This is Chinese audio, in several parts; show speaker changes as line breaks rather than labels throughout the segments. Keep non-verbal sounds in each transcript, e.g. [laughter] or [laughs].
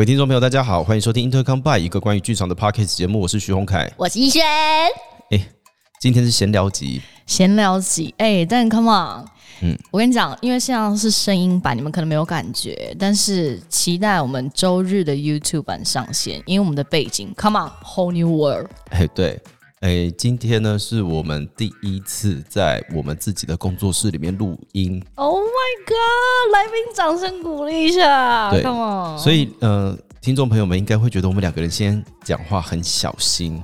各位听众朋友，大家好，欢迎收听 Intercom by 一个关于剧场的 podcast 节目，我是徐宏凯。
我是逸轩，
今天是闲聊集，
闲聊集。哎、但 come on，
嗯
嗯，我跟你讲，因为现在是声音版，你们可能没有感觉，但是期待我们周日的 YouTube 版上线，因为我们的背景，come on，whole new world。
哎，对，哎，今天呢是我们第一次在我们自己的工作室里面录音
，Oh my god！来宾掌声鼓励一下
对
，come on。
所以呃，听众朋友们应该会觉得我们两个人先讲话很小心，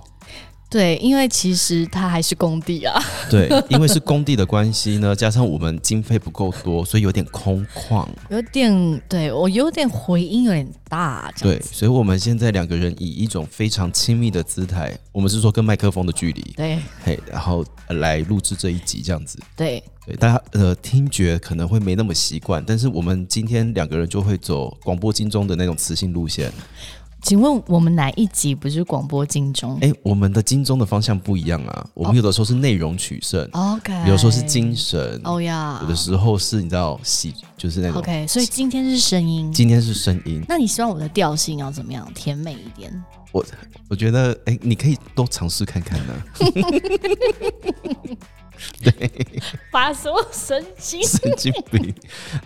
对，因为其实它还是工地啊。[laughs]
对，因为是工地的关系呢，加上我们经费不够多，所以有点空旷，
有点对我有点回音有点大，
对。所以我们现在两个人以一种非常亲密的姿态，我们是说跟麦克风的距离，
对
嘿，然后呃来录制这一集这样子。
对
对，大家呃听觉可能会没那么习惯，但是我们今天两个人就会走广播金钟的那种磁性路线。
请问我们哪一集不是广播金钟
哎，我们的金钟的方向不一样啊，我们有的时候是内容取胜
，？OK，
有的时候是精神，
哦呀，
有的时候是你知道喜，就是那种。
OK，所以今天是声音。
今天是声音，
那你希望我的调性要怎么样？甜美一点。
我我觉得哎，你可以多尝试看看呢、[laughs] 对
发什么神经？
神经病。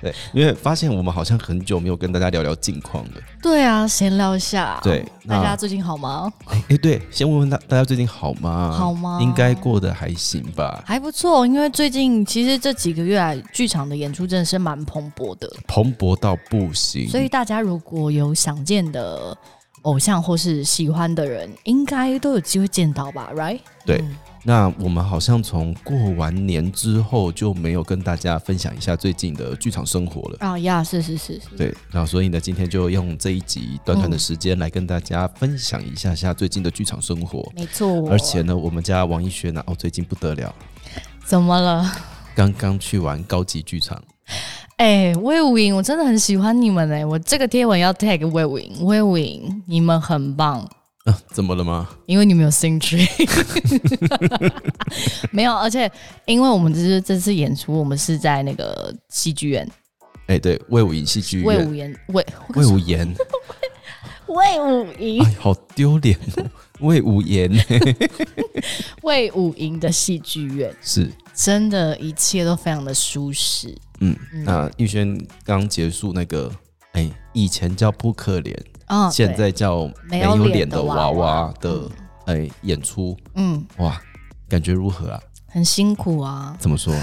对，因为发现我们好像很久没有跟大家聊聊近况了。
对啊，闲聊一下。
对
大家最近好吗？
哎哎，对，先问问大大家最近好吗？
好吗
应该过得还行吧。
还不错，因为最近其实这几个月来，剧场的演出真的是蛮蓬勃的，
蓬勃到不行，
所以大家如果有想见的偶像或是喜欢的人，应该都有机会见到吧？Right？
对
嗯
那我们好像从过完年之后就没有跟大家分享一下最近的剧场生活了。
啊呀，是是是是。
对，那所以呢，今天就用这一集短短的时间来跟大家分享一下下最近的剧场生活。
没错。
而且呢，我们家王一轩呢，哦，最近不得了，
怎么了？
刚刚去完高级剧场。
哎、魏武营，我真的很喜欢你们哎、我这个贴文要 tag 魏武营，魏武营，你们很棒，
啊，怎么了吗？
因为你们有 sing [laughs] tree，没有，而且因为我们这是这次演出，我们是在那个戏剧院，
哎，对，魏武营戏剧院，
魏武营，魏
魏武言，[laughs]
魏武营，
哎，好丢脸哦，魏武言 [laughs]
魏武营的戏剧院，
是。
真的，一切都非常的舒适。
嗯，那玉轩刚结束那个，哎、以前叫扑克脸，
啊
现在叫没
没有
有脸的
娃
娃的，哎、演出，
嗯，
哇，感觉如何啊？
很辛苦啊，
怎么说？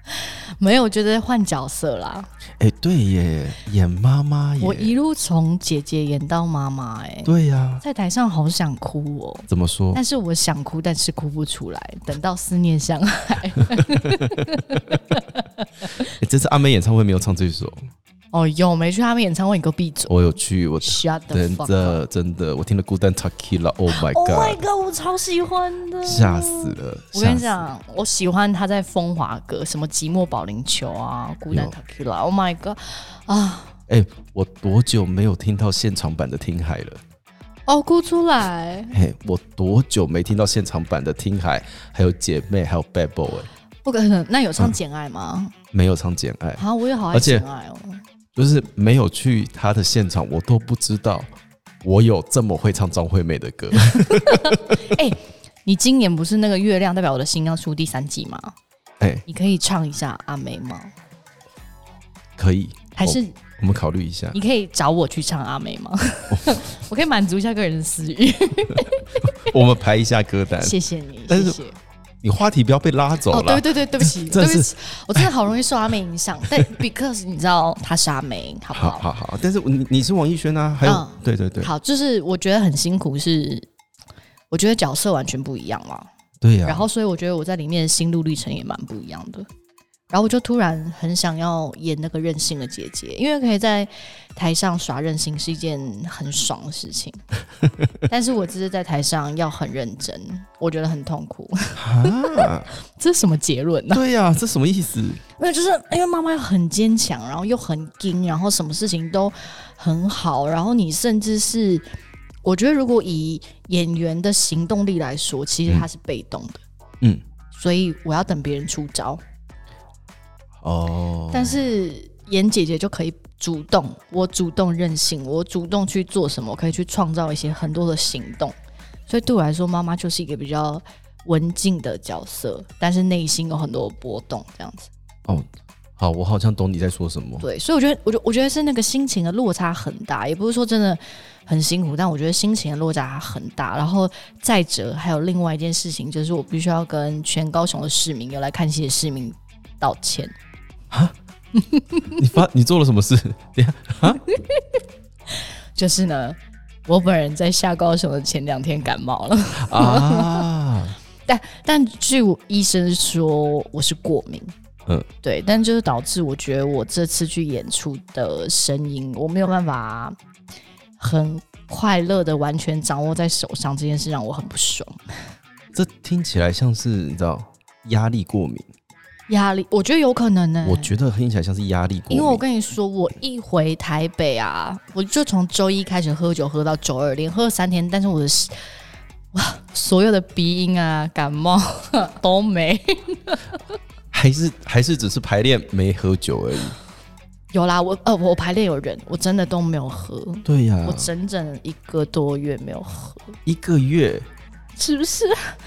[laughs]
没有，我觉得换角色啦。
哎、对耶，演妈妈耶，
我一路从姐姐演到妈妈，哎，
对呀、
在台上好想哭哦，
怎么说？
但是我想哭，但是哭不出来。等到思念相爱，
欸 [laughs] 这次阿妹演唱会没有唱这首，
哦，有没去他们演唱会？你给我闭嘴
我有去，我真的真的，我听了孤单 Takila，Oh my
Oh my god，god！我超喜欢的，
吓死了！
我跟你讲，我喜欢他在风华阁什么寂寞保龄球啊，孤单 Tequila。Oh my god！啊，
哎、我多久没有听到现场版的听海了？
哦，哭出来，
嘿，我多久没听到现场版的听海，还有姐妹，还有 Bad Boy，
不可能。那有唱《简爱》吗？
没有唱简爱，
啊，我也好爱《简爱》哦。
就是没有去他的现场，我都不知道我有这么会唱张惠妹的歌。[laughs]
哎你今年不是那个月亮代表我的心要出第三季吗？
哎，
你可以唱一下阿妹吗？
可以，
还是
我我们考虑一下
你。可以找我去唱阿妹吗？[laughs] 我可以满足一下个人的私欲。[laughs]
我们排一下歌单。
谢谢你，
但是
谢谢。
你话题不要被拉走
哦，
了。
对对对，对不起，[laughs] 对不起，我真的好容易受阿妹影响，但 [laughs] because 你知道她是阿妹，好不
好
好？
好好，但是你你是王艺轩啊，还有、
嗯
对对对
好，就是我觉得很辛苦是，我觉得角色完全不一样嘛，
对呀、
然后所以我觉得我在里面的心路历程也蛮不一样的。然后我就突然很想要演那个任性的姐姐，因为可以在台上耍任性是一件很爽的事情。[laughs] 但是我只是在台上要很认真，我觉得很痛苦。[laughs]
啊，[laughs]
这是什么结论呢、
对呀、这什么意思？
没有，就是因为妈妈很坚强，然后又很硬，然后什么事情都很好，然后你甚至是，我觉得如果以演员的行动力来说，其实他是被动的，
嗯，
所以我要等别人出招。
哦，
但是演姐姐就可以主动，我主动任性，我主动去做什么，我可以去创造一些很多的行动。所以对我来说，妈妈就是一个比较文静的角色，但是内心有很多波动，这样子。
哦，好，我好像懂你在说什么。
对，所以我觉得，我觉我觉得是那个心情的落差很大，也不是说真的很辛苦，但我觉得心情的落差很大。然后再者，还有另外一件事情，就是我必须要跟全高雄的市民，有来看戏的市民道歉。[laughs]
你发你做了什么事？[laughs] 等下啊，[laughs]
就是呢，我本人在下高雄的前两天感冒了，
啊，
但但据我医生说我是过敏，
嗯。
嗯，对，但就是导致我觉得我这次去演出的声音，我没有办法很快乐的完全掌握在手上，这件事让我很不爽。
这听起来像是你知道压力过敏，
压力，我觉得有可能呢、
我觉得听起来像是压力过敏。
因为我跟你说，我一回台北啊，我就从周一开始喝酒，喝到周二，连喝了三天，但是我的哇，所有的鼻音啊、感冒 [laughs] 都没
还是还是只是排练没喝酒而已。
有啦。我呃，我排练有人，我真的都没有喝，
对呀、
我整整一个多月没有喝，
一个月
是不是？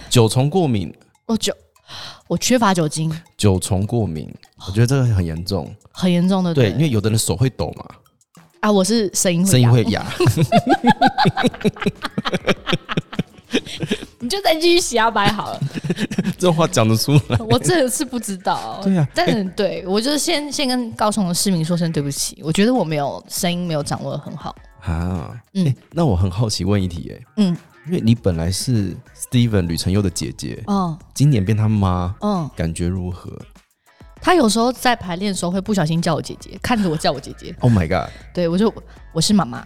九重过敏，
哦酒，我缺乏酒精，
九重过敏，我觉得这个很严重。
很严重的。
对，因为有的人手会抖嘛，
啊，我是声音会
声音
哑
会 [laughs] 哑。[laughs]
你就再继续洗牙白好了。[laughs]
这种话讲得出来。
我真的是不知道。
对啊
但是对我就是先先跟高雄的市民说声对不起，我觉得我没有声音没有掌握的很好。
啊，
嗯。
嗯、那我很好奇问一题、哎，
嗯，
因为你本来是 Steven 吕承佑的姐姐，
哦，
今年变他妈，
嗯，
感觉如何？
他有时候在排练的时候会不小心叫我姐姐，看着我叫我姐姐
，？Oh my god！
对我就我是妈妈，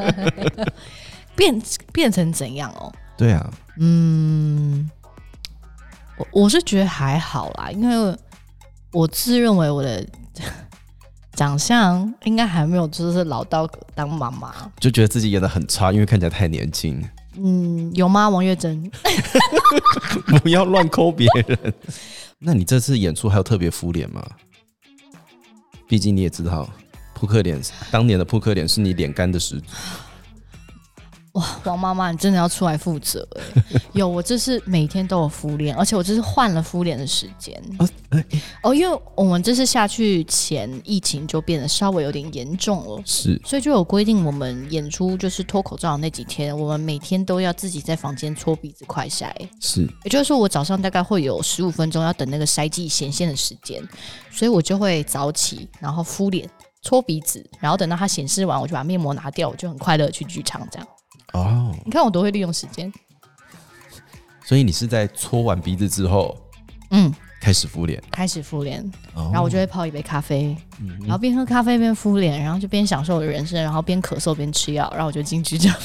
[laughs] 变变成怎样哦？
对啊，
嗯，我我是觉得还好啦，因为我自认为我的长相应该还没有就是老到当妈妈。
就觉得自己演的很差，因为看起来太年轻。
嗯，有吗？王月珍？[laughs]
不要乱抠别人。那你这次演出还有特别敷脸吗？毕竟你也知道，扑克脸当年的扑克脸是你脸干的始祖。
哇，王妈妈，你真的要出来负责哎！[laughs] 有，我这是每天都有敷脸，而且我这是换了敷脸的时间哦，因为我们这次下去前疫情就变得稍微有点严重了。
是
所以就有规定，我们演出就是脱口罩的那几天，我们每天都要自己在房间搓鼻子快筛。
是，
也就是说，我早上大概会有十五分钟要等那个筛剂显现的时间，所以我就会早起，然后敷脸、搓鼻子，然后等到它显示完，我就把面膜拿掉，我就很快乐去剧场。这样，
哦，
你看我多会利用时间。
所以你是在搓完鼻子之后
嗯，
开始敷脸，
开始敷脸，
哦。
然后我就会泡一杯咖啡，
嗯
然后边喝咖啡边敷脸，然后就边享受我的人生，然后边咳嗽边吃药，然后我就进去这样。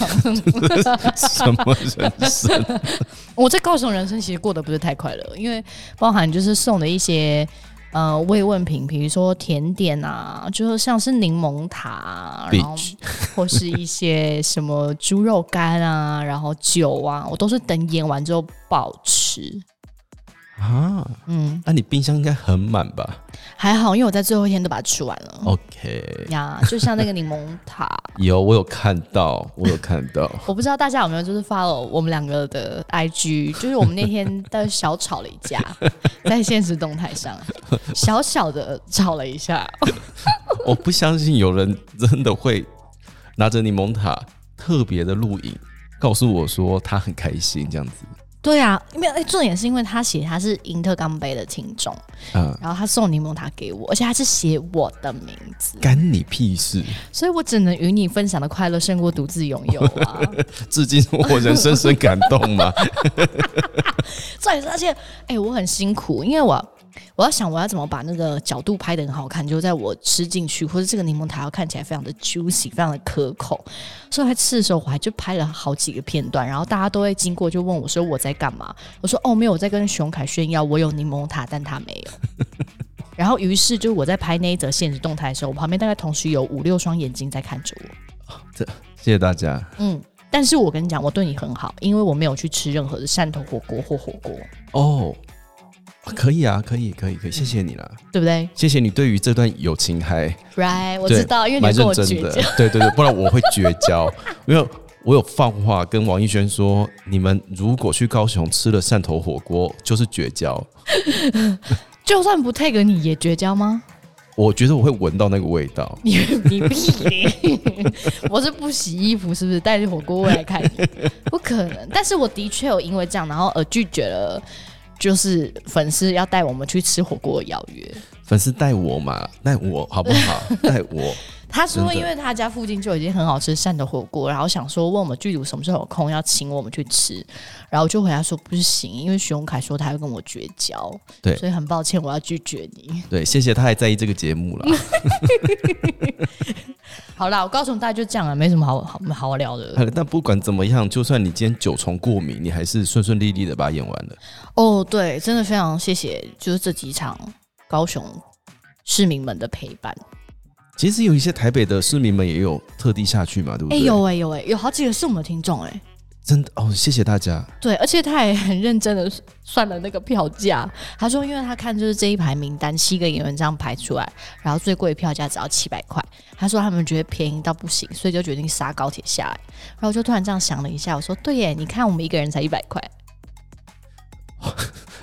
什么人生？[laughs]
我在高雄人生其实过得不是太快乐，因为包含就是送的一些呃慰问品，比如说甜点啊，就是像是柠檬塔、啊，然后 [laughs] 或是一些什么猪肉干啊，然后酒啊，我都是等演完之后爆吃。
啊？
嗯，
那你冰箱应该很满吧
还好，因为我在最后一天都把它吃完了。
？OK，
呀，就像那个柠檬塔，[laughs]
有我有看到，我有看到。[laughs]
我不知道大家有没有就是 follow 我们两个的 IG，就是我们那天的小吵了一架，[laughs] 在现实动态上小小的吵了一下。
我不相信有人真的会拿着柠檬塔特别的录影，告诉我说他很开心这样子。
对啊，因为，哎，重点是因为他写他是英特钢杯的听众，
嗯，
然后他送柠檬塔给我，而且他是写我的名字，
干你屁事！
所以我只能与你分享的快乐胜过独自拥有啊。[laughs]
至今我仍深深感动嘛？[laughs]
重点是，而且，哎、我很辛苦，因为我我要想我要怎么把那个角度拍的很好看，就在我吃进去，或者这个柠檬塔要看起来非常的 juicy，非常的可口。所以我在吃的时候，我还就拍了好几个片段，然后大家都会经过就问我说我在干嘛？我说哦，没有，我在跟熊凯炫耀我有柠檬塔，但他没有。然后于是就我在拍那一则现实动态的时候，我旁边大概同时有五六双眼睛在看着我。
这谢谢大家。
嗯，但是我跟你讲，我对你很好，因为我没有去吃任何的汕头火锅或火锅。
哦，可以啊，可以，可以，可以，谢谢你了，
对不对
谢谢你对于这段友情还
？Right，我知道，因为你
蛮
跟我
认真的
绝交。[laughs]
对对对，不然我会绝交，[laughs] 因为我有放话跟王艺轩说，你们如果去高雄吃了汕头火锅，就是绝交。[laughs]
就算不 take 你也绝交吗？
我觉得我会闻到那个味道，
你你屁！我是不洗衣服，是不是带着火锅味来看你？不可能。但是我的确有因为这样，然后而拒绝了，就是粉丝要带我们去吃火锅的邀约。
粉丝带我嘛，带我好不好？[laughs] 带我，
他说，因为他家附近就已经很好吃汕头火锅，然后想说问我们剧组什么时候有空要请我们去吃，然后就回答说不行，因为徐荣凯说他要跟我绝交，
对
所以很抱歉我要拒绝你。
对，谢谢他还在意这个节目啦。[laughs]
好啦，我高雄大概就这样了，没什么好好好聊的。
但不管怎么样，就算你今天九重过敏，你还是顺顺利利的把它演完了。
哦，对，真的非常谢谢，就是这几场高雄市民们的陪伴。
其实有一些台北的市民们也有特地下去嘛，对不对
哎、
对？
有哎、有哎、有好几个是我们的听众哎、
真的哦，谢谢大家。
对，而且他也很认真的算了那个票价。他说，因为他看就是这一排名单，七个演员这样排出来，然后最贵的票价只要七百块。他说他们觉得便宜到不行，所以就决定杀高铁下来。然后我就突然这样想了一下，我说对耶，你看我们一个人才一百块，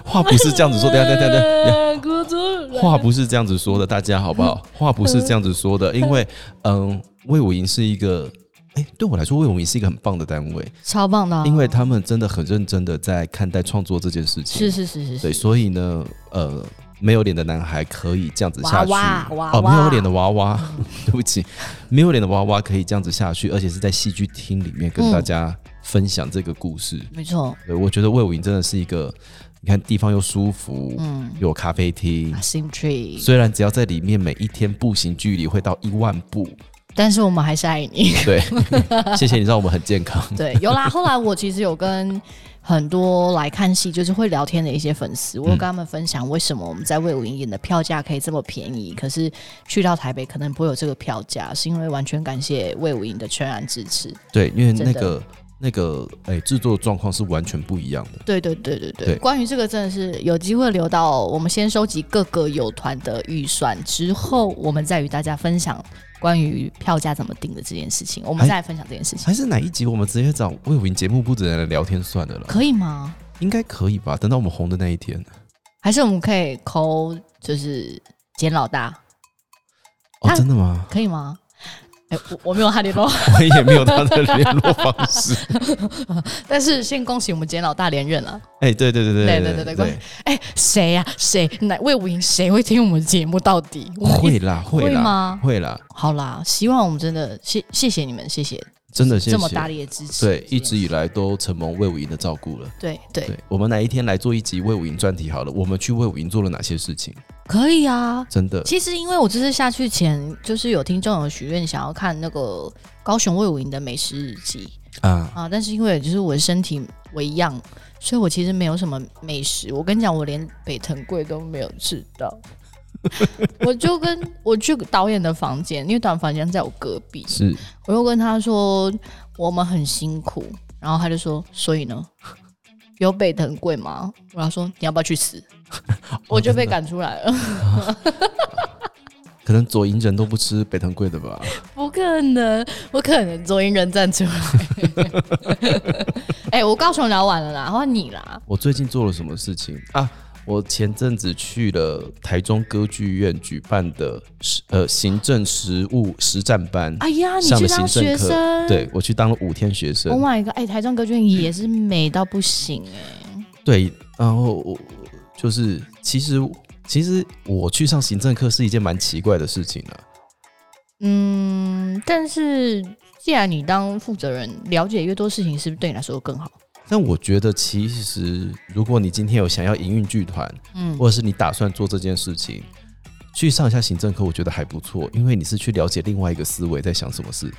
话不是这样子说的，等下等下等下。[laughs] 话不是这样子说的，大家好不好？话不是这样子说的，因为嗯，魏武营是一个，哎、对我来说，魏武营是一个很棒的单位，
超棒的啊、
因为他们真的很认真的在看待创作这件事情。
是是是是
对，所以呢，呃，没有脸的男孩可以这样子下去。
娃娃娃
哦，
娃
没有脸的娃娃，[laughs] 对不起，没有脸的娃娃可以这样子下去，而且是在戏剧厅里面跟
嗯。
大家分享这个故事。
没错，
对，我觉得魏武营真的是一个，你看地方又舒服，
嗯
有咖啡厅虽然只要在里面每一天步行距离会到一万步，
但是我们还是爱你。
对，谢谢你让我们很健康。[laughs]
对，有啦。后来我其实有跟很多来看戏，就是会聊天的一些粉丝，我有跟他们分享为什么我们在魏武营演的票价可以这么便宜，可是去到台北可能不会有这个票价，是因为完全感谢魏武营的全然支持。
对，因为那个那个哎制作状况是完全不一样的。
对对对对对，
对
关于这个真的是有机会留到我们先收集各个有团的预算之后，我们再与大家分享关于票价怎么定的这件事情，我们再来分享这件事情，
还是哪一集我们直接找魏武营节目部的人来聊天算了啦，
可以吗？
应该可以吧？等到我们红的那一天。
还是我们可以抠就是简老大，
哦，真的吗？
可以吗？哎、我我没有他联络，[laughs]
我也没有他的联络方式。[laughs]
但是先恭喜我们简老大连任了。
哎，对对对对
对对对对
对，
哎、谁呀、谁？哪魏武营？谁会听我们节目？到底
会啦会
吗
会啦，
好啦，希望我们真的谢谢谢你们，谢谢
真的谢谢。
这么大力的支持。
对，一直以来都承蒙魏武营的照顾了。
对对
对，我们哪一天来做一集魏武营专题好了？我们去魏武营做了哪些事情？
可以啊。
真的，
其实因为我这次下去前，就是有听众有许愿想要看那个高雄魏武营的美食日记
啊，
啊，但是因为就是我的身体为恙，所以我其实没有什么美食。我跟你讲，我连北藤贵都没有吃到。[laughs] 我就跟我去导演的房间，因为导演房间在我隔壁，
是
我又跟他说我们很辛苦，然后他就说，所以呢，有北藤贵吗？我要说你要不要去死？[laughs] 我就被赶出来了。[laughs]
可能左营人都不吃北藤贵的吧？
不可能，不可能，左营人站出来。哎、我高雄聊完了啦，换你啦。
我最近做了什么事情啊？我前阵子去了台中歌剧院举办的实呃行政实务实战班，
哎呀，你去当学生？
对我去当了五天学生。
，Oh my god！哎、台中歌剧院也是美到不行哎、
对，然后我就是其实其实我去上行政课是一件蛮奇怪的事情啊。
嗯，但是既然你当负责人，了解越多事情，是不是对你来说更好？
但我觉得，其实如果你今天有想要营运剧团，
嗯，
或者是你打算做这件事情，去上一下行政课，我觉得还不错，因为你是去了解另外一个思维在想什么事。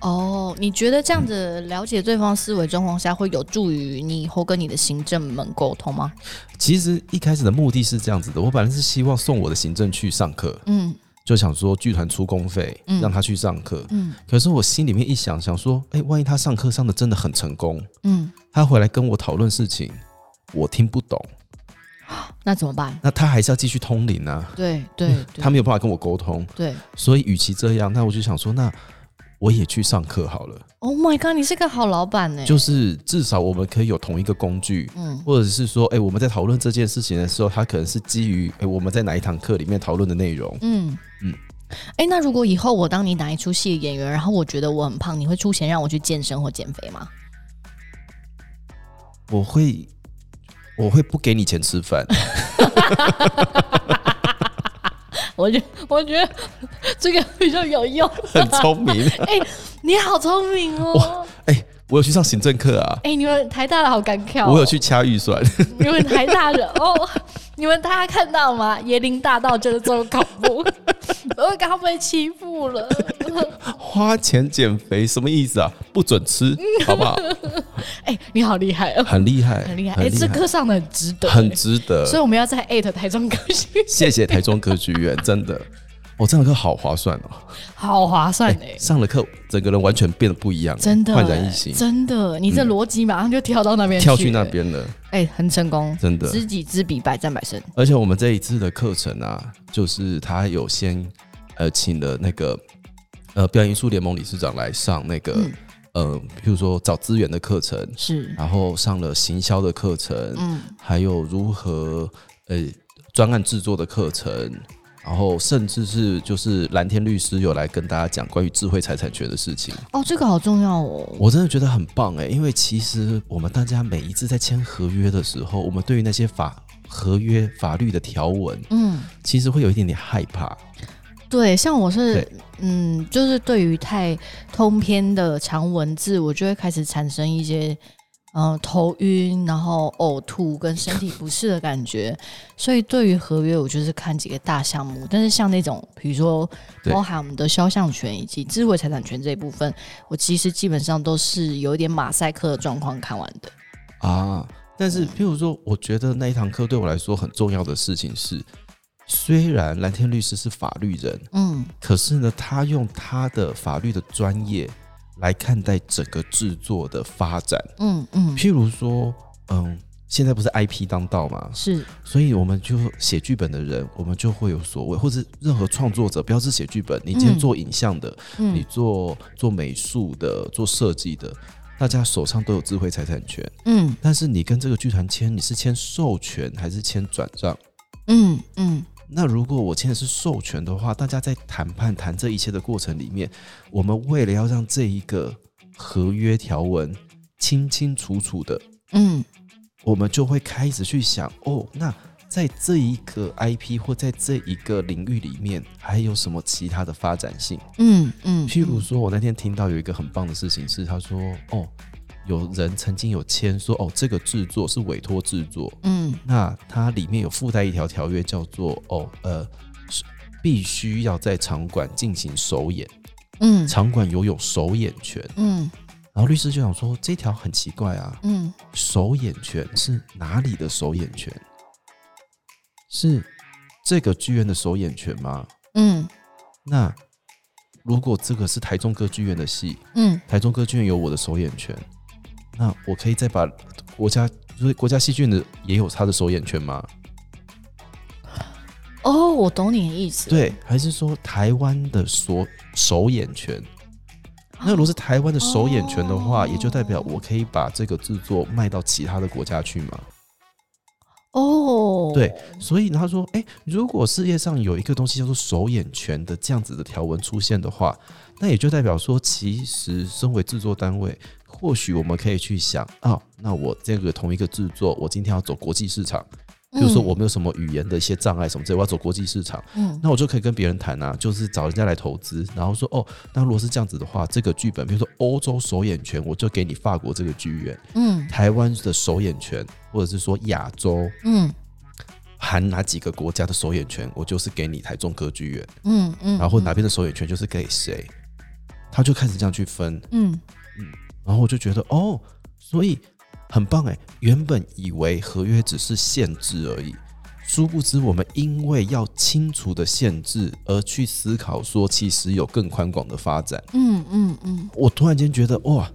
哦，你觉得这样子了解对方思维状况下，会有助于你以后跟你的行政们沟通吗？
其实一开始的目的是这样子的，我本来是希望送我的行政去上课，
嗯
就想说剧团出公费，
嗯
让他去上课。
嗯
可是我心里面一想，想说，哎、万一他上课上的真的很成功，
嗯，
他回来跟我讨论事情，我听不懂。[gasps]
那怎么办？
那他还是要继续通灵啊，
对对 [laughs] 对，
他没有办法跟我沟通，
对。
所以与其这样，那我就想说，那我也去上课好了
，Oh my god，你是个好老板呢。
就是至少我们可以有同一个工具，
嗯
或者是说，哎、我们在讨论这件事情的时候，它可能是基于哎、我们在哪一堂课里面讨论的内容。
嗯嗯
嗯。
哎、那如果以后我当你哪一出戏的演员，然后我觉得我很胖，你会出钱让我去健身或减肥吗？
我会，我会不给你钱吃饭，[laughs]
我觉我觉得这个比较有用。
很聪明。[laughs]
哎、你好聪明哦！
哎、我有去上行政课啊，
哎、你们台大的好敢跳、哦，
我有去掐预算，
你们台大的哦，你们大家看到吗？椰林大道真的这么恐怖，[laughs] 我刚被欺负了。
花钱减肥什么意思啊？不准吃，[laughs] 好不好？
哎、你好厉害哦，
很厉害，
很厉害。哎、这课上的很值得，
很值得。
所以我们要在艾特台中歌剧，
谢谢台中歌剧院，真的，我、这堂课好划算哦。
好划算哎、
上了课，整个人完全变得不一样，
真的、
焕然一新，
真的，你这逻辑马上就跳到那边
跳去
去
那边了。
哎、很成功，
真的
知己知彼，百战百胜。
而且我们这一次的课程啊，就是他有先呃请了那个呃表演艺术联盟理事长来上那个、
嗯
呃，比如说找资源的课程，
是，
然后上了行销的课程，
嗯
还有如何呃专案制作的课程。然后，甚至是就是蓝天律师有来跟大家讲关于智慧财产权的事情，
哦，这个好重要哦。
我真的觉得很棒哎，因为其实我们大家每一次在签合约的时候，我们对于那些法合约法律的条文，
嗯，
其实会有一点点害怕。
对，像我是，嗯，就是对于太通篇的长文字，我就会开始产生一些，呃，头晕，然后呕吐跟身体不适的感觉。所以对于合约，我就是看几个大项目。但是像那种，比如说包含我们的肖像权以及智慧财产权这一部分，我其实基本上都是有一点马赛克的状况看完的。
啊，但是譬如说，我觉得那一堂课对我来说很重要的事情是，虽然蓝天律师是法律人，
嗯
可是呢，他用他的法律的专业来看待整个制作的发展。
嗯嗯，
譬如说，嗯，现在不是 IP 当道嘛，
是
所以我们就写剧本的人，我们就会有所谓，或者任何创作者，不要是写剧本，你今天
嗯
做影像的，你
嗯
做做美术的，做设计的，大家手上都有智慧财产权。
嗯
但是你跟这个剧团签，你是签授权还是签转让？
嗯嗯
那如果我签的是授权的话，大家在谈判谈这一切的过程里面，我们为了要让这一个合约条文清清楚楚的，
嗯
我们就会开始去想，哦，那在这一个 IP 或在这一个领域里面，还有什么其他的发展性？
嗯嗯，
譬如说，我那天听到有一个很棒的事情是，他说，哦，有人曾经有签说，哦，这个制作是委托制作，
嗯。
那它里面有附带一条条约，叫做哦呃，是必须要在场馆进行首演，
嗯。
场馆拥有首演权。
嗯。
然后律师就想说，这条很奇怪啊，
嗯。
首演权是哪里的首演权？是这个剧院的首演权吗？
嗯。
那如果这个是台中歌剧院的戏，
嗯。
台中歌剧院有我的首演权，那我可以再把国家，所以国家戏剧的也有他的首演权吗？
哦，我懂你的意思。
对，还是说台湾的所首演权？那如果是台湾的首演权的话，
哦
也就代表我可以把这个制作卖到其他的国家去吗？
哦，
对，所以他说，诶，如果世界上有一个东西叫做首演权的这样子的条文出现的话，那也就代表说，其实身为制作单位，或许我们可以去想啊，那我这个同一个制作，我今天要走国际市场，比如说我没有什么语言的一些障碍什么之类，我要走国际市场，
嗯。
那我就可以跟别人谈啊，就是找人家来投资，然后说哦，那如果是这样子的话，这个剧本，比如说欧洲首演权，我就给你法国这个剧院，
嗯。
台湾的首演权，或者是说亚洲
嗯。
含哪几个国家的首演权，我就是给你台中歌剧院，
嗯嗯，
然后哪边的首演权就是给谁，他就开始这样去分，
嗯
然后我就觉得哦，所以很棒哎，原本以为合约只是限制而已。殊不知，我们因为要清楚的限制而去思考，说其实有更宽广的发展。
嗯嗯嗯
我突然间觉得，哇，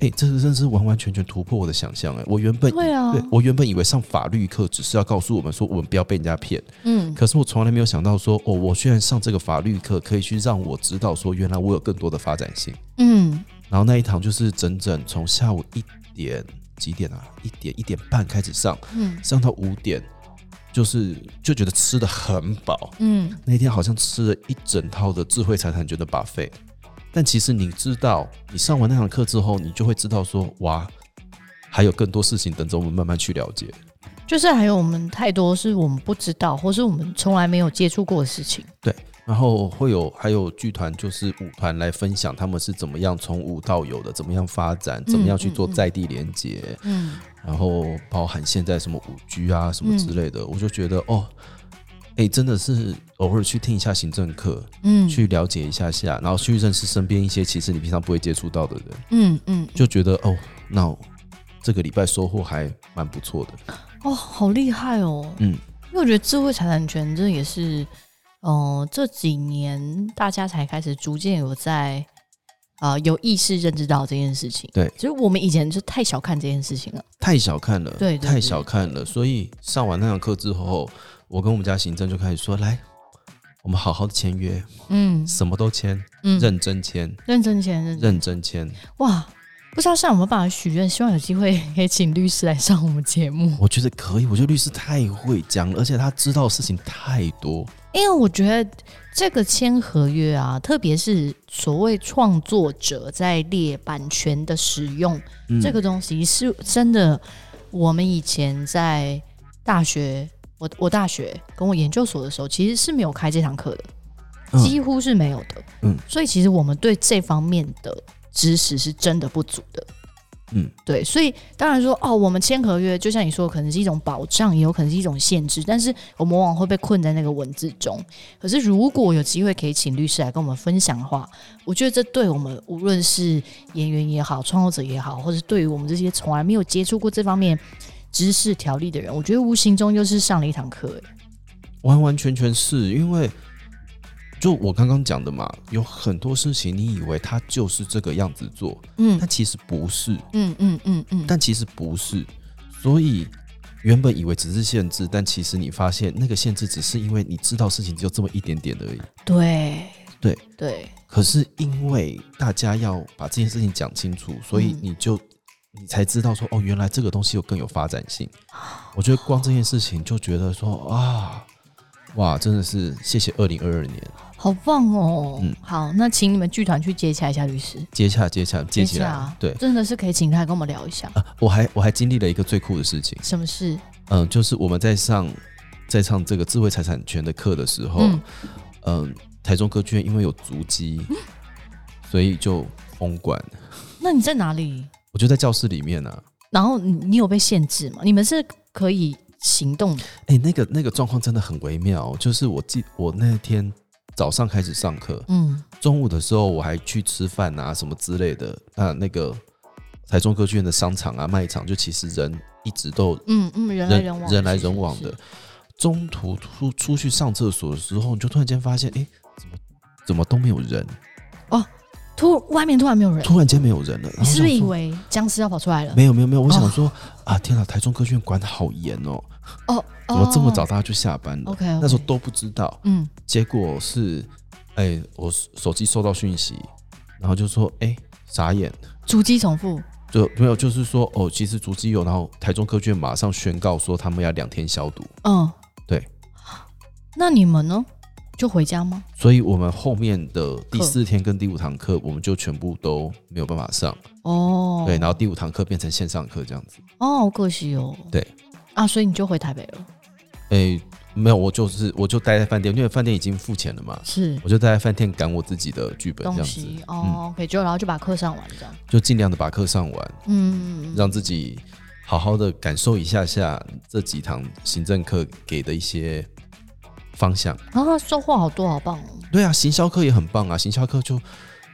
哎、这是真是完完全全突破我的想象哎！我原本
对啊
对我原本以为上法律课只是要告诉我们说我们不要被人家骗，
嗯，
可是我从来没有想到说哦，我居然上这个法律课可以去让我知道说原来我有更多的发展性。
嗯，
然后那一堂就是整整从下午一点几点啊，一点一点半开始上，
嗯
上到五点，就是就觉得吃的很饱。
嗯，
那天好像吃了一整套的智慧财产权的 buffet，但其实你知道，你上完那堂课之后，你就会知道说，哇，还有更多事情等着我们慢慢去了解。
就是还有我们太多是我们不知道，或是我们从来没有接触过的事情。
然后会有还有剧团，就是舞团来分享他们是怎么样从无到有的，怎么样发展，怎么样去做在地连接，
嗯。
然后包含现在什么五 G 啊什么之类的，我就觉得哦，哎，真的是偶尔去听一下行政课，
嗯。
去了解一下下，然后去认识身边一些其实你平常不会接触到的人，
嗯嗯，
就觉得哦，那这个礼拜收获还蛮不错的。
哦，好厉害哦！
嗯，
因为我觉得智慧财产权这也是，呃，这几年大家才开始逐渐有在啊、呃有意识认知到这件事情。
对
其实我们以前就太小看这件事情了。
太小看了，
对
太小看了。所以上完那堂课之后，我跟我们家行政就开始说，来，我们好好的签约，
嗯
什么都签，
嗯，
认真签，
认真钱，认真
认真签。
哇！不知道像有没有办法许愿，希望有机会可以请律师来上我们节目。
我觉得可以，我觉得律师太会讲了，而且他知道的事情太多。
因为我觉得这个签合约啊，特别是所谓创作者在列版权的使用、
嗯
这个东西，是真的。我们以前在大学，我我大学跟我研究所的时候，其实是没有开这堂课的，
嗯
几乎是没有的。
嗯，
所以其实我们对这方面的知识是真的不足的。
嗯，
对，所以当然说哦，我们签合约，就像你说，可能是一种保障，也有可能是一种限制，但是我们往往会被困在那个文字中。可是如果有机会可以请律师来跟我们分享的话，我觉得这对我们无论是演员也好，创作者也好，或者对于我们这些从来没有接触过这方面知识条例的人，我觉得无形中又是上了一堂课。哎
完完全全是因为，就我刚刚讲的嘛，有很多事情你以为他就是这个样子做，
嗯。
但其实不是，
嗯嗯嗯嗯，
但其实不是，所以。原本以为只是限制，但其实你发现那个限制只是因为你知道事情只有这么一点点而已。
对。
对。
对，
可是因为大家要把这件事情讲清楚，所以
嗯。
你就、你才知道说哦，原来这个东西有更有发展性。[sighs] 我觉得光这件事情就觉得说啊，哇，真的是谢谢二零二二年，
好棒哦！
嗯。
好，那请你们剧团去接洽一下律师，
接洽接洽接起来。
洽，
对。
真的是可以请他跟我们聊一下，
啊，我还我还经历了一个最酷的事情，
什么事？
嗯、就是我们在上在上这个智慧财产权的课的时候，
嗯。
嗯、台中歌剧院因为有足迹，所以就封馆，
那你在哪里？
我就在教室里面呢、啊。
然后你你有被限制吗？你们是可以行动的，
哎、那个那个状况真的很微妙，就是我记我那天早上开始上课，
嗯
中午的时候我还去吃饭啊什么之类的。那那个台中歌剧院的商场啊卖场，就其实人一直都
嗯嗯，人来人往，
人来人往的。。中途出出去上厕所的时候，你就突然间发现，哎、怎么怎么都没有人哦？
突外面突然没有人，
突然间没有人了。
你是不是以为僵尸要跑出来了？
没有没有没有？我想说、啊，天哪，台中歌剧院管得好严哦，
哦，[laughs]
怎么这么早
哦
大家就下班了
？？OK，
那时候都不知道。
嗯
结果是，哎、我手机收到讯息，然后就说，哎、傻眼，
逐机重复，
就没有，就是说，哦，其实足迹有，然后台中科卷马上宣告说他们要两天消毒，
嗯，
对。
那你们呢？就回家吗？
所以我们后面的第四天跟第五堂课，我们就全部都没有办法上，
哦，
对，然后第五堂课变成线上课这样子，
哦，好可惜哦。
对
啊，所以你就回台北了。
哎、没有，我就是我就待在饭店，因为饭店已经付钱了嘛，
是
我就待在饭店赶我自己的剧本这
东
样子，
哦，OK，就然后就把课上完这样。
就尽量的把课上完，
嗯，
让自己好好的感受一下下这几堂行政课给的一些方向。
啊，收获好多，好棒哦。
对啊，行销课也很棒啊，行销课就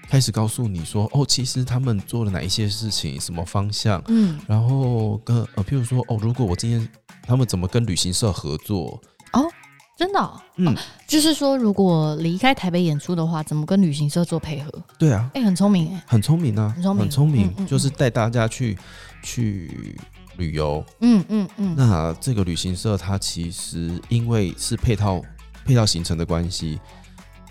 开始告诉你说，哦，其实他们做了哪一些事情，什么方向，
嗯，
然后跟呃，譬如说，哦，如果我今天他们怎么跟旅行社合作，哦
真的哦、
嗯，
就是说，如果离开台北演出的话，怎么跟旅行社做配合？
对啊，
哎、很聪明哎、
很聪明啊，
很聪明。
很聪明
嗯嗯嗯。
就是带大家去去旅游。
嗯嗯嗯，
那这个旅行社它其实因为是配套配套行程的关系，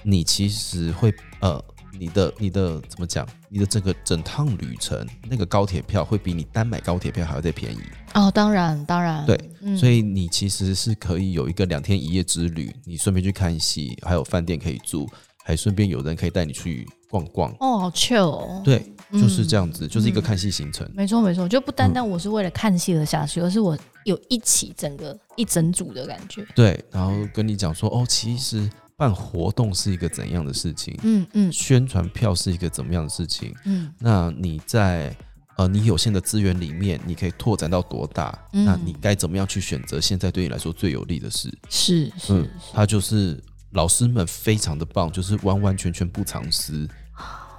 你其实会呃，你的你的怎么讲？你的整个整趟旅程那个高铁票会比你单买高铁票还要再便宜，
哦，当然当然，
对，
嗯
所以你其实是可以有一个两天一夜之旅，你顺便去看戏，还有饭店可以住，还顺便有人可以带你去逛逛。
哦，好 chill 哦，
对，就是
嗯
这样子，就是一个看戏行程。
没错没错，就不单单我是为了看戏而下去，而是我有一起整个一整组的感觉。
对，然后跟你讲说，哦，其实办活动是一个怎样的事情，
嗯嗯
宣传票是一个怎么样的事情。
嗯
那你在呃你有限的资源里面，你可以拓展到多大？
嗯
那你该怎么样去选择现在对你来说最有利的事？
是是
嗯，他就是老师们非常的棒，就是完完全全不藏私，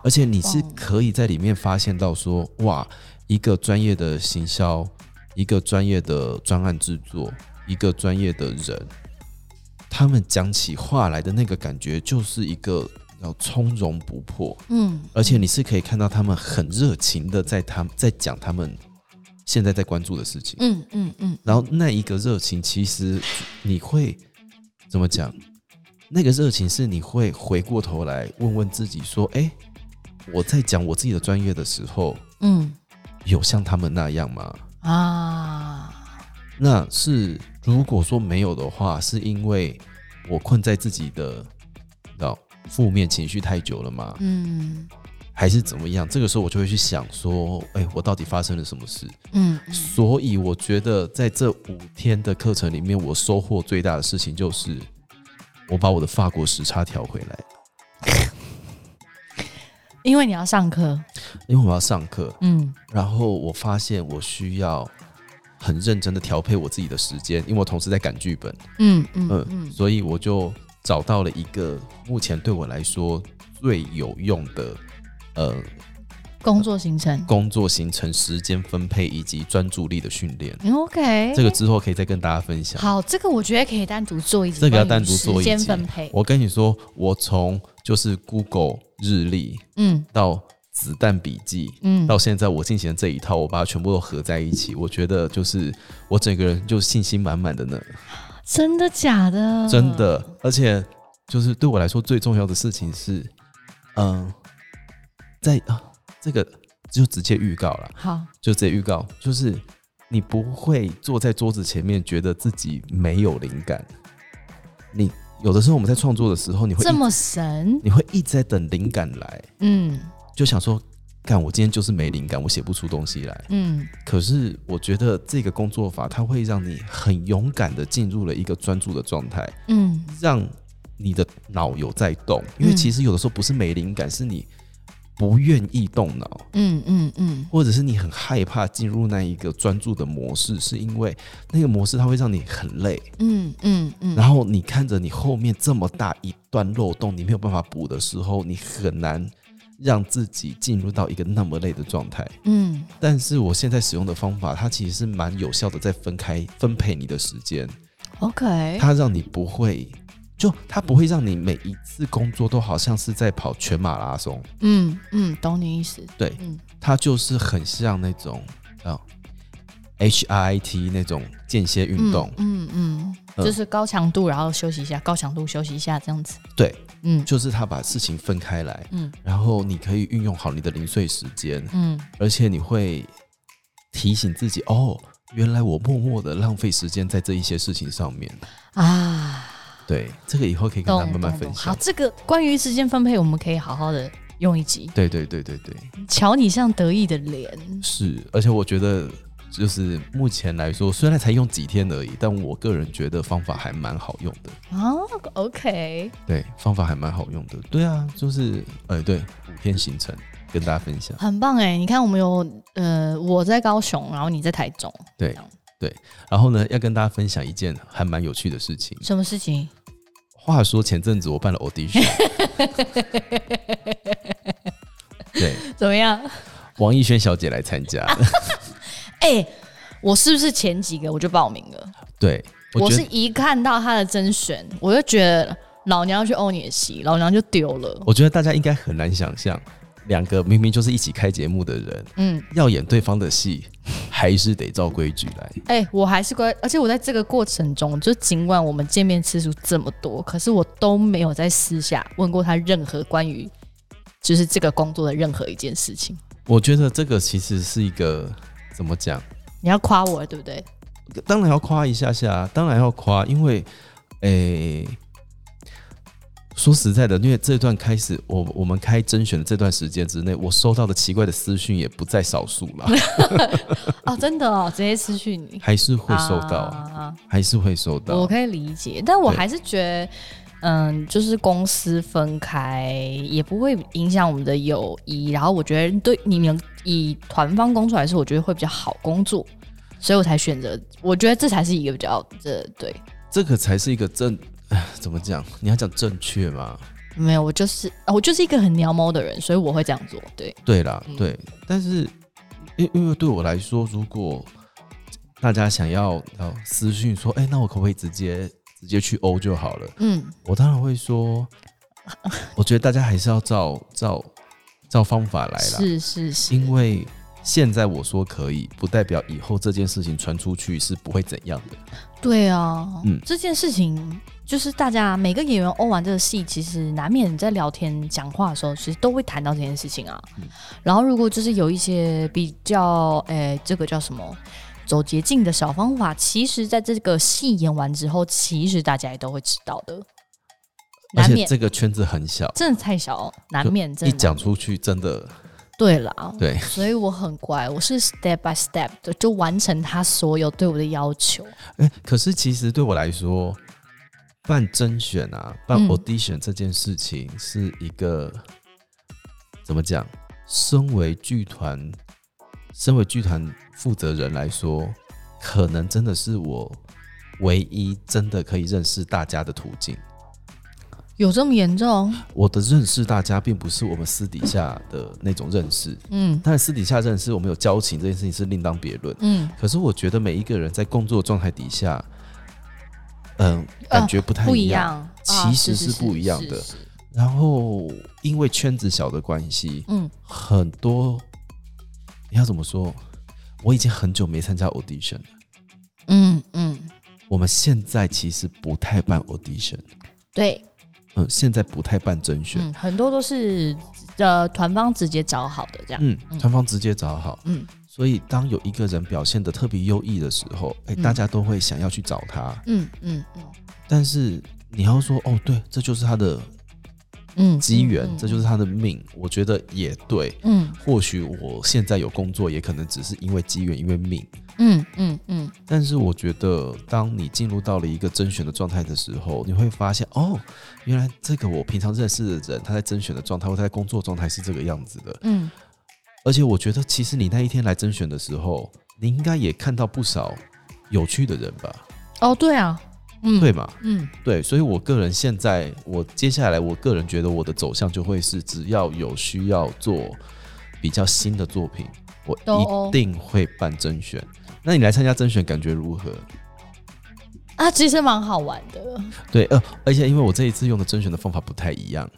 而且你是可以在里面发现到说，哇，一个专业的行销，一个专业的专案制作，一个专业的人，他们讲起话来的那个感觉，就是一个要从容不迫，
嗯，
而且你是可以看到他们很热情的在他在讲他们现在在关注的事情。
嗯嗯嗯，
然后那一个热情，其实你会怎么讲？那个热情是你会回过头来问问自己说：“哎，我在讲我自己的专业的时候，
嗯
有像他们那样吗
啊，？”
那是如果说没有的话，是因为我困在自己的道负面情绪太久了吗？
嗯
还是怎么样？这个时候我就会去想说：“哎，我到底发生了什么事？”
嗯
所以我觉得在这五天的课程里面，我收获最大的事情就是我把我的法国时差调回来，
因为你要上课，
因为我要上课，
嗯
然后我发现我需要很认真的调配我自己的时间，因为我同时在赶剧本，
嗯嗯
嗯，
嗯。
所以我就找到了一个目前对我来说最有用的呃
工作行程。
工作行程、时间分配以及专注力的训练。
，OK，
这个之后可以再跟大家分享。
好，这个我觉得可以单独做一集，
这个要单独做一
时间分配，
我跟你说，我从就是 Google 日历
嗯。
到子弹笔记，
嗯
到现在我进行的这一套，我把它全部都合在一起，我觉得就是我整个人就信心满满的呢，
真的假的？
真的。而且就是对我来说最重要的事情是，嗯、在啊这个就直接预告了，
好，
就直接预告，就是你不会坐在桌子前面觉得自己没有灵感，你有的时候我们在创作的时候，你会
这么神，
你会一直在等灵感来，
嗯
就想说，干我今天就是没灵感，我写不出东西来。
嗯。
可是我觉得这个工作法，它会让你很勇敢的进入了一个专注的状态，
嗯。
让你的脑有在动。因为
嗯。
其实有的时候不是没灵感，是你不愿意动脑，
嗯嗯嗯。
或者是你很害怕进入那一个专注的模式，是因为那个模式它会让你很累，
嗯嗯嗯，
然后你看着你后面这么大一段漏洞，你没有办法补的时候，你很难让自己进入到一个那么累的状态。
嗯。
但是我现在使用的方法，它其实是蛮有效的，在分开分配你的时间
，，OK，
它让你不会。就它不会让你每一次工作都好像是在跑全马拉松，
嗯嗯，懂你意思，
对，
嗯。
它就是很像那种啊 HIIT 那种间歇运动，
嗯嗯，
嗯。
就是高强度，然后休息一下，高强度休息一下，这样子，
对，
嗯
就是他把事情分开来，
嗯
然后你可以运用好你的零碎时间，
嗯
而且你会提醒自己哦，原来我默默的浪费时间在这一些事情上面。
啊，
对，这个以后可以跟他
懂
慢慢分
懂懂。好，。这个关于时间分配，我们可以好好的用一集。
对对对对对，
瞧你像得意的脸，
是，而且我觉得。就是目前来说，虽然才用几天而已，但我个人觉得方法还蛮好用的。
啊，OK，
对，方法还蛮好用的。对啊，就是呃，对，五天行程跟大家分享。
很棒哎！你看，我们有呃，我在高雄，然后你在台中，
对对，然后呢，要跟大家分享一件还蛮有趣的事情。
什么事情？
话说前阵子我办了 audition，[laughs] 对，
怎么样？
王艺轩小姐来参加 [laughs]
我是不是前几个我就报名了？
对，
我是一看到他的甄选，我就觉得老娘要去欧你的戏，老娘就丢了。
我觉得大家应该很难想象，两个明明就是一起开节目的人，
嗯，
要演对方的戏，还是得照规矩来。
哎、我还是乖，而且我在这个过程中，就尽管我们见面次数这么多，可是我都没有在私下问过他任何关于就是这个工作的任何一件事情。
我觉得这个其实是一个怎么讲？
你要夸我，对不对？
当然要夸一下下，当然要夸，因为，诶、说实在的，因为这段开始，我我们开甄选的这段时间之内，我收到的奇怪的私讯也不在少数了，[laughs]
哦，真的哦，直接私讯你。
还是会收到，
啊
还是会收到。
我可以理解，但我还是觉得，嗯，就是公司分开也不会影响我们的友谊。然后我觉得对你们以团方工作来说，我觉得会比较好工作，所以我才选择。我觉得这才是一个比较这对。
这个才是一个正，唉怎么讲？你要讲正确吗？
没有，我就是啊我就是一个很鸟猫的人，所以我会这样做。对，
对啦，
嗯
对，但是因因为对我来说，如果大家想要要私讯说，哎、那我可不可以直接直接去欧就好了？
嗯，
我当然会说，我觉得大家还是要照照照方法来啦，
是是是，
因为现在我说可以，不代表以后这件事情传出去是不会怎样的。
对啊，
嗯
这件事情就是大家每个演员欧完这个戏，其实难免在聊天讲话的时候，其实都会谈到这件事情啊。
嗯
然后如果就是有一些比较，诶，这个叫什么？走捷径的小方法，其实在这个戏演完之后，其实大家也都会知道的。
而且这个圈子很小，
真的太小，难免真
一
的
讲出去真的
对啦，
对。
所以我很乖，我是 step by step 的，就完成他所有对我的要求。
哎、可是其实对我来说，办甄选啊，办
嗯
audition 这件事情是一个、怎么讲？身为剧团，身为剧团负责人来说，可能真的是我唯一真的可以认识大家的途径。
有这么严重？
我的认识大家，并不是我们私底下的那种认识。
嗯
当然，私底下认识我们有交情这件事情是另当别论。
嗯，
可是我觉得每一个人在工作状态底下，嗯、感觉不太
不
一样。其
啊
实是
是
不一样的然后因为圈子小的关系，
嗯，
很多你要怎么说？我已经很久没参加 audition 了。
嗯嗯，
我们现在其实不太办 audition，
对，
嗯，现在不太办甄选，
嗯，很多都是呃团方直接找好的这样，
嗯，
嗯
团方直接找好。
嗯
所以当有一个人表现的特别优异的时候，哎、
嗯
大家都会想要去找他。
嗯嗯嗯
但是你要说，哦，对，这就是他的
嗯，
机缘，
嗯
这就是他的命，我觉得也对。
嗯
或许我现在有工作，也可能只是因为机缘，因为命。
嗯嗯嗯
但是我觉得，当你进入到了一个甄选的状态的时候，你会发现，哦，原来这个我平常认识的人，他在甄选的状态或他在工作状态是这个样子的。
嗯
而且我觉得，其实你那一天来甄选的时候，你应该也看到不少有趣的人吧？
哦对啊，嗯
对嘛？
嗯
对，所以我个人现在，我接下来，我个人觉得我的走向就会是，只要有需要做比较新的作品，我一定会办甄选。那你来参加甄选感觉如何？
啊，其实蛮好玩的，
对，呃，而且因为我这一次用的甄选的方法不太一样，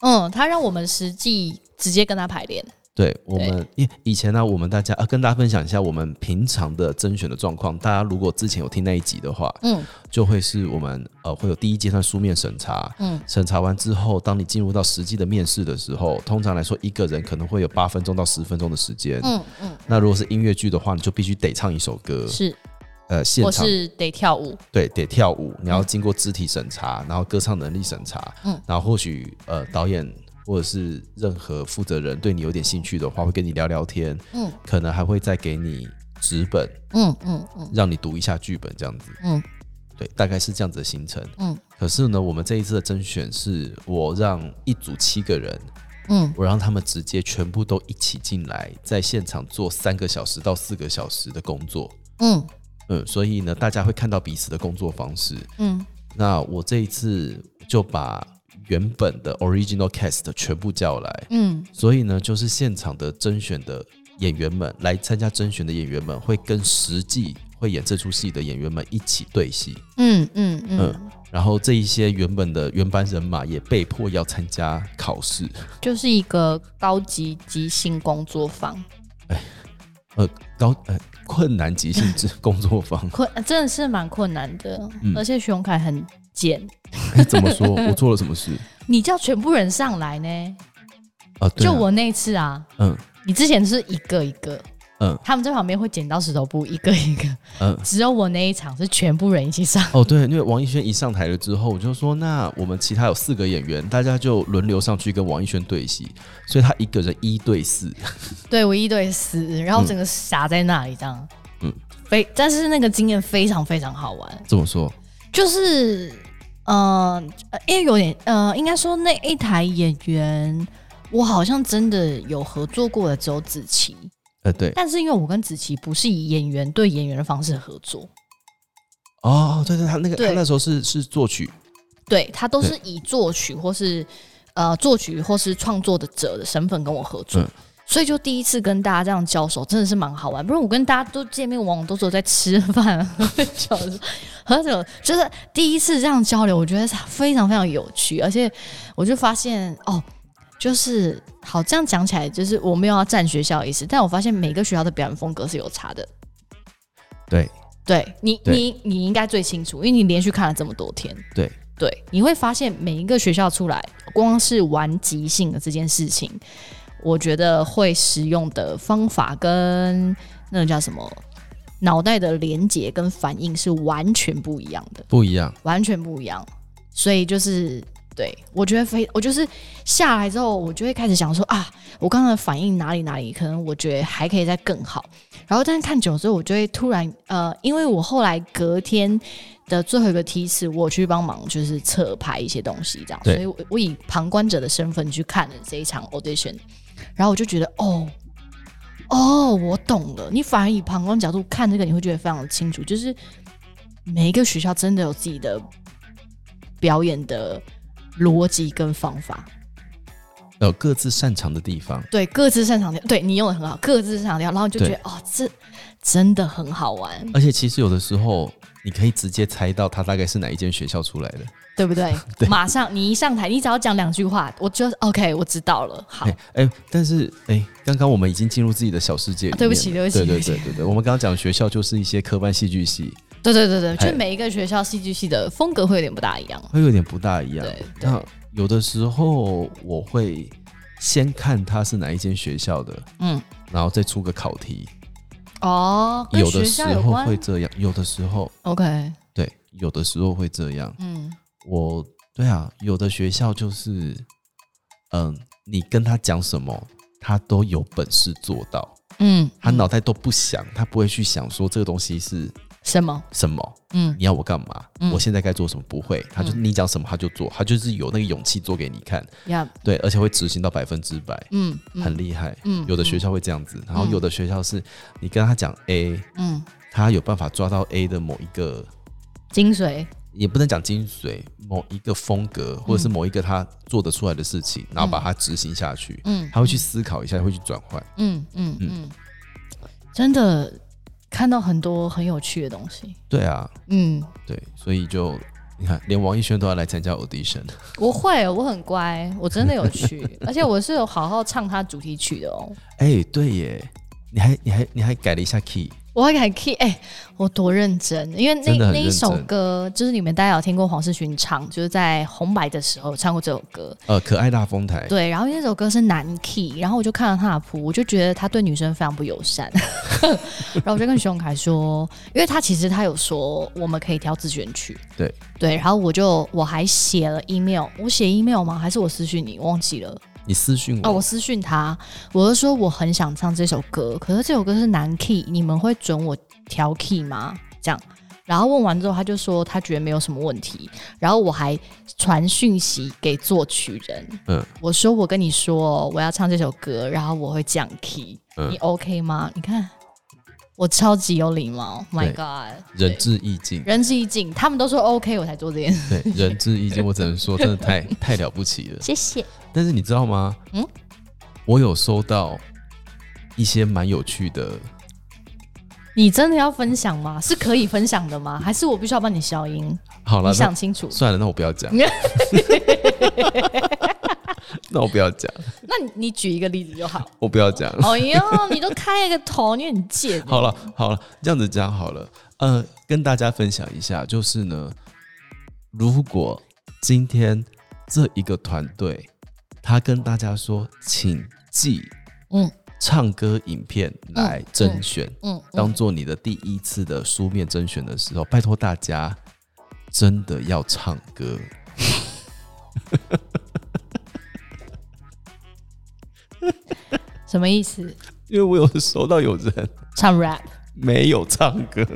嗯，他让我们实际直接跟他排练，
对我们，因以前呢、我们大家啊，跟大家分享一下我们平常的甄选的状况。大家如果之前有听那一集的话，
嗯。
就会是我们呃会有第一阶段书面审查，
嗯。
审查完之后，当你进入到实际的面试的时候，通常来说一个人可能会有八分钟到十分钟的时间。
嗯嗯，
那如果是音乐剧的话，你就必须得唱一首歌，
是，
呃，现场
我是得跳舞，
对得跳舞，你要经过肢体审查，然后歌唱能力审查，
嗯。
然后或许呃导演或者是任何负责人对你有点兴趣的话，会跟你聊聊天，
嗯
可能还会再给你纸本，
嗯嗯嗯
让你读一下剧本这样子。
嗯
对，大概是这样子的行程。
嗯
可是呢，我们这一次的甄选是我让一组七个人，
嗯
我让他们直接全部都一起进来，在现场做三个小时到四个小时的工作。
嗯
嗯，所以呢，大家会看到彼此的工作方式。
嗯
那我这一次就把原本的 original cast 全部叫来，
嗯。
所以呢，就是现场的甄选的演员们来参加甄选的演员们，会跟实际会演这出戏的演员们一起对戏，
嗯嗯嗯，
嗯然后这一些原本的原班人马也被迫要参加考试，
就是一个高级即兴工作坊，哎，呃
高呃困难即兴制工作坊，
困真的是蛮困难的，
嗯。
而且熊凯很贱，
哎 [laughs] 怎么说？[laughs] 我做了什么事？
你叫全部人上来呢？
啊，对啊。
就我那一次啊，
嗯。
你之前是一个一个，
嗯。
他们在旁边会剪刀石头布，一个一个，
嗯。
只有我那一场是全部人一起上。
哦，对，因为王艺轩一上台了之后，我就说，那我们其他有四个演员，大家就轮流上去跟王艺轩对戏，所以他一个人一对四，[laughs]
对我一对四，然后整个傻在那里这样，嗯
嗯，
非但是那个经验非常非常好玩，
怎么说，
就是呃，呃因为有点呃，应该说那一台演员，我好像真的有合作过的只有子琪，
呃，对，
但是因为我跟子琪不是以演员对演员的方式合作，
哦，对对，他那个他那时候是是作曲，
对他都是以作曲或是呃作曲或是创作的者的身份跟我合作。
嗯
所以就第一次跟大家这样交手，真的是蛮好玩。不是我跟大家都见面，往往都是有在吃饭、喝酒、喝酒，就是第一次这样交流，我觉得非常非常有趣。而且我就发现哦，就是好这样讲起来，就是我没有要占学校的意思，但我发现每个学校的表演风格是有差的。
对
对你，
对
你你应该最清楚，因为你连续看了这么多天。
对
对，你会发现每一个学校出来，光是玩即兴的这件事情，我觉得会使用的方法跟那个叫什么脑袋的连接跟反应是完全不一样的，
不一样，
完全不一样。所以就是对我觉得非，我就是下来之后，我就会开始想说啊，我刚刚的反应哪里哪里，可能我觉得还可以再更好。然后，但是看久了之后，我就会突然呃，因为我后来隔天的最后一个梯次，我去帮忙就是侧拍一些东西，这样，所以我我以旁观者的身份去看了这一场 audition，然后我就觉得哦。哦，我懂了。你反而以旁观角度看这个，你会觉得非常的清楚，就是每一个学校真的有自己的表演的逻辑跟方法，
有各自擅长的地方，
对各自擅长的，对你用的很好，各自擅长的，然后你就觉得哦，这真的很好玩，
而且其实有的时候你可以直接猜到他大概是哪一间学校出来的。
对不对？[laughs]
对
马上你一上台，你只要讲两句话，我就 OK，我知道了。好
哎，哎，但是哎，刚刚我们已经进入自己的小世界
对不起对不起
对对
对
对对对，我们刚刚讲学校就是一些科班戏剧系，
对对对对，
哎
就每一个学校戏剧系的风格会有点不大一样。
会有点不大一样。
对对
那有的时候我会先看他是哪一间学校的，
嗯，
然后再出个考题。
哦，
有的时候会这样，有的时候。
OK，
对，有的时候会这样。
嗯。
我对啊，有的学校就是，嗯，你跟他讲什么，他都有本事做到，
嗯，嗯。
他脑袋都不想，他不会去想说这个东西是
什么？
什么，
嗯。
你要我干嘛，
嗯。
我现在该做什么，不会，他就你讲什么他就做，他就是有那个勇气做给你看，
呀，
对，而且会执行到百分之百。
嗯，嗯。
很厉害，
嗯
有的学校会这样子，然后
嗯
有的学校是你跟他讲 A，
嗯，
他有办法抓到 A 的某一个
精髓，
也不能讲精髓，某一个风格或者是某一个他做得出来的事情，然后把它执行下去，
嗯。
他会去思考一下，会去转换。
嗯嗯。嗯，真的看到很多很有趣的东西。
对啊，
嗯，
对，所以就你看，连王艺轩都要来参加 audition，
我会，我很乖，我真的有去，[laughs] 而且我是有好好唱他主题曲的哦。
哎、对耶，你还你还你还改了一下 key，
我还敢 key，哎、我多认真，因为那那一首歌，就是你们大家有听过黄世勋唱，就是在红白的时候唱过这首歌。
呃，可爱大风台，
对，然后那首歌是男 key，然后我就看到他的谱，我就觉得他对女生非常不友善，[laughs] 然后我就跟徐永凯说，因为他其实他有说我们可以挑自选曲，
对
对，然后我就我还写了 email，我写 email 吗？还是我私讯你？忘记了。
你私讯我，
哦，我私讯他，我就说我很想唱这首歌，可是这首歌是男 key，你们会准我调 key 吗？这样，然后问完之后，他就说他觉得没有什么问题，然后我还传讯息给作曲人，
嗯。
我说我跟你说我要唱这首歌，然后我会降 key，、
嗯。
你 OK 吗？你看我超级有礼貌，My
对
God，
仁至义尽，
仁至义尽，他们都说 OK 我才做这件事，
对，仁至义尽，我只能说真的太太了不起了。[laughs]
谢谢。
但是你知道吗？
嗯
我有收到一些蛮有趣的，
你真的要分享吗？是可以分享的吗？还是我必须要帮你消音？
好了，
你想清楚。
算了，那我不要讲。[laughs] [laughs] 那我不要讲。
那你你举一个例子就好。
我不要讲。
哎呦，你都开了个头，你很贱。[laughs]
好了好了，这样子讲好了。呃，跟大家分享一下，就是呢，如果今天这一个团队他跟大家说，请寄嗯唱歌影片来甄选，嗯，当做你的第一次的书面甄选的时候，拜托大家真的要唱歌。[laughs]
什么意思？
因为我有收到有人
唱 rap，
没有唱歌。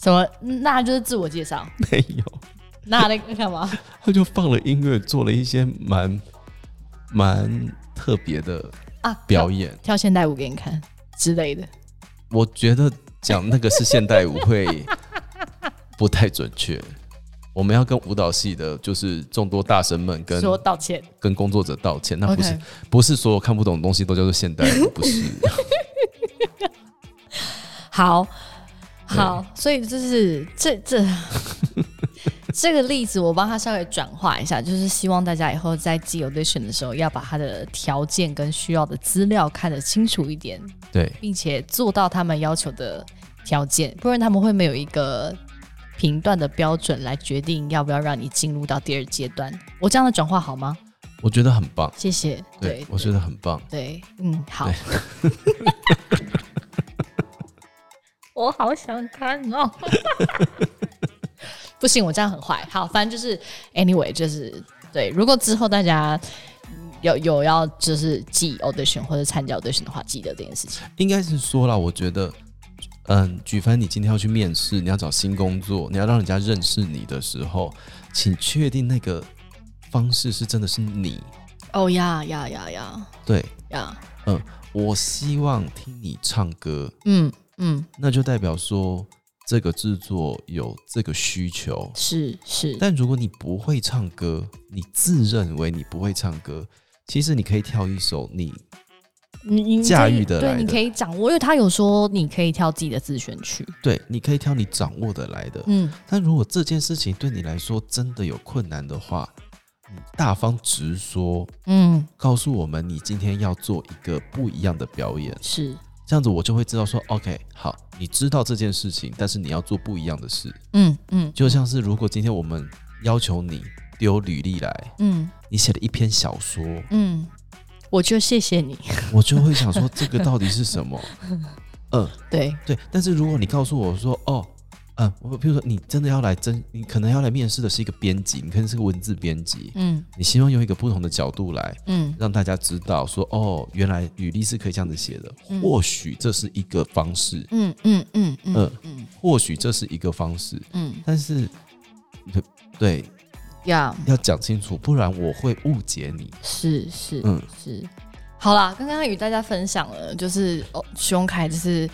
什么？那就是自我介绍。
没有。
那那个干嘛？
他就放了音乐，做了一些蛮蛮特别的啊表演，
跳现代舞给你看之类的。
我觉得讲那个是现代舞会不太准确。我们要跟舞蹈系的，就是众多大神们跟
说道歉，
跟工作者道歉。那不是不是所有看不懂的东西都叫做现代舞，[laughs] 不是。
好好，所以就是这这 [laughs] 这个例子，我帮他稍微转化一下，就是希望大家以后在记 audition 的时候，要把他的条件跟需要的资料看得清楚一点，
对，
并且做到他们要求的条件，不然他们会没有一个。评断的标准来决定要不要让你进入到第二阶段。我这样的转化好吗？
我觉得很棒，
谢谢。对，
我觉得很棒。
对，嗯，好。[laughs] 我好想看哦。[laughs] 不行，我这样很坏。好，反正就是 anyway，就是对。如果之后大家有有要就是记 audition 或者参加 audition 的话，记得这件事情。
应该是说了，我觉得。嗯，举凡你今天要去面试，你要找新工作，你要让人家认识你的时候，请确定那个方式是真的是你。
哦呀呀呀呀！
对
呀，
嗯，我希望听你唱歌。嗯嗯，那就代表说这个制作有这个需求。
是是，
但如果你不会唱歌，你自认为你不会唱歌，其实你可以跳一首你。你驾驭的，
对，你可以掌握，因为他有说你可以挑自己的自选区，
对，你可以挑你掌握的来的，嗯。但如果这件事情对你来说真的有困难的话，你大方直说，嗯，告诉我们你今天要做一个不一样的表演，
是。
这样子，我就会知道说，OK，好，你知道这件事情，但是你要做不一样的事，
嗯嗯，
就像是如果今天我们要求你丢履历来，嗯，你写了一篇小说，嗯。
我就谢谢你，[laughs]
我就会想说这个到底是什么？[laughs]
嗯，对
对。但是如果你告诉我说，哦，嗯，我比如说你真的要来真，你可能要来面试的是一个编辑，你可能是个文字编辑，嗯，你希望用一个不同的角度来，嗯，让大家知道说，哦，原来履历是可以这样子写的，或许这是一个方式，嗯嗯嗯嗯嗯，或许这是一个方式，嗯，但是对。
要
要讲清楚，不然我会误解你。
是是，嗯是。好啦，刚刚与大家分享了，就是哦，熊凯就是